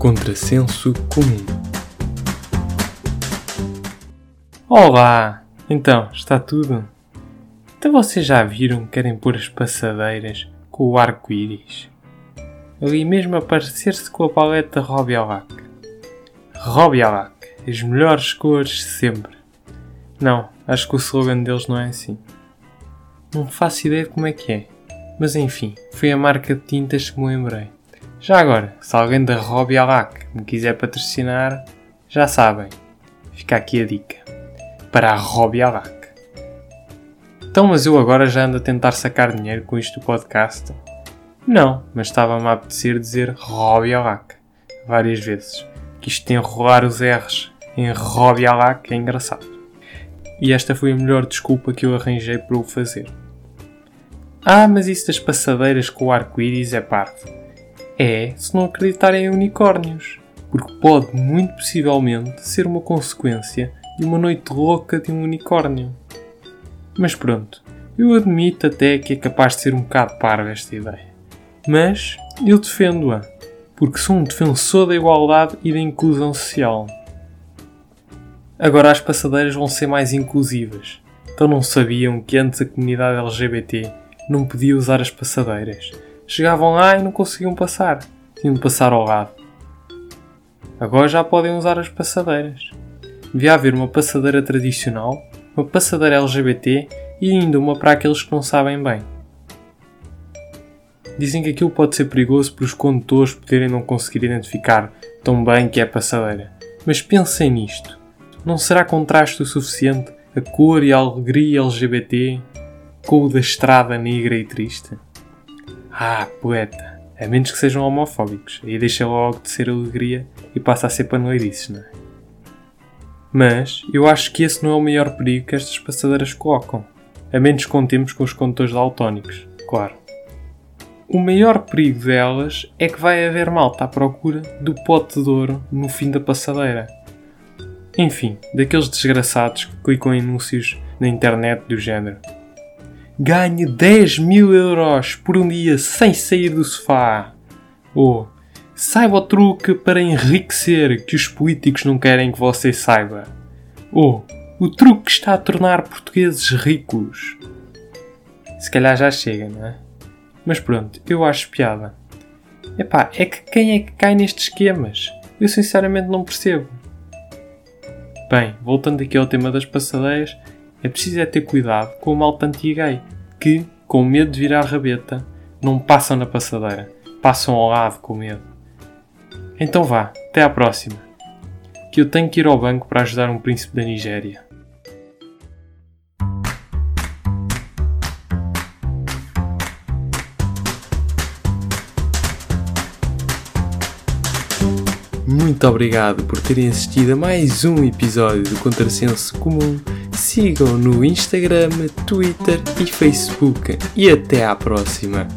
Contrassenso comum. Olá! Então, está tudo? Então vocês já viram que querem pôr as passadeiras com o arco-íris? Ali mesmo a parecer-se com a paleta. Robbie Alac, as melhores cores sempre. Não, acho que o slogan deles não é assim. Não faço ideia de como é que é. Mas enfim, foi a marca de tintas que me lembrei. Já agora, se alguém da Robbie Alac me quiser patrocinar, já sabem. Fica aqui a dica. Para a Robbie Alac. Então, mas eu agora já ando a tentar sacar dinheiro com isto do podcast? Não, mas estava-me a apetecer dizer Robbie Alac várias vezes. Que isto tem enrolar os R's em Robbie Alac é engraçado. E esta foi a melhor desculpa que eu arranjei para o fazer. Ah, mas isso das passadeiras com o arco-íris é parvo é se não acreditarem em unicórnios, porque pode muito possivelmente ser uma consequência de uma noite louca de um unicórnio. Mas pronto, eu admito até que é capaz de ser um bocado parva esta ideia. Mas eu defendo-a, porque sou um defensor da igualdade e da inclusão social. Agora as passadeiras vão ser mais inclusivas. Então não sabiam que antes a comunidade LGBT não podia usar as passadeiras chegavam lá e não conseguiam passar. Tinham de passar ao lado. Agora já podem usar as passadeiras. Devia haver uma passadeira tradicional, uma passadeira LGBT e ainda uma para aqueles que não sabem bem. Dizem que aquilo pode ser perigoso para os condutores poderem não conseguir identificar tão bem que é passadeira. Mas pensem nisto. Não será contraste o suficiente a cor e a alegria LGBT com o da estrada negra e triste? Ah, poeta. A menos que sejam homofóbicos. Aí deixa logo de ser alegria e passa a ser panoeirices, não é? Mas eu acho que esse não é o maior perigo que estas passadeiras colocam. A menos que contemos com os condutores daltónicos, claro. O maior perigo delas é que vai haver malta à procura do pote de ouro no fim da passadeira. Enfim, daqueles desgraçados que clicam em anúncios na internet do género ganhe 10 mil euros por um dia sem sair do sofá. Ou saiba o truque para enriquecer que os políticos não querem que você saiba. Ou o truque que está a tornar portugueses ricos. Se calhar já chega, não é? Mas pronto, eu acho piada. Epá, é que quem é que cai nestes esquemas? Eu sinceramente não percebo. Bem, voltando aqui ao tema das passadeiras, é preciso é ter cuidado com o malta anti-gay, que, com medo de virar rabeta, não passam na passadeira, passam ao lado com medo. Então vá, até à próxima. Que eu tenho que ir ao banco para ajudar um príncipe da Nigéria. Muito obrigado por terem assistido a mais um episódio do Contrassenso Comum sigam no Instagram, Twitter e Facebook. E até à próxima!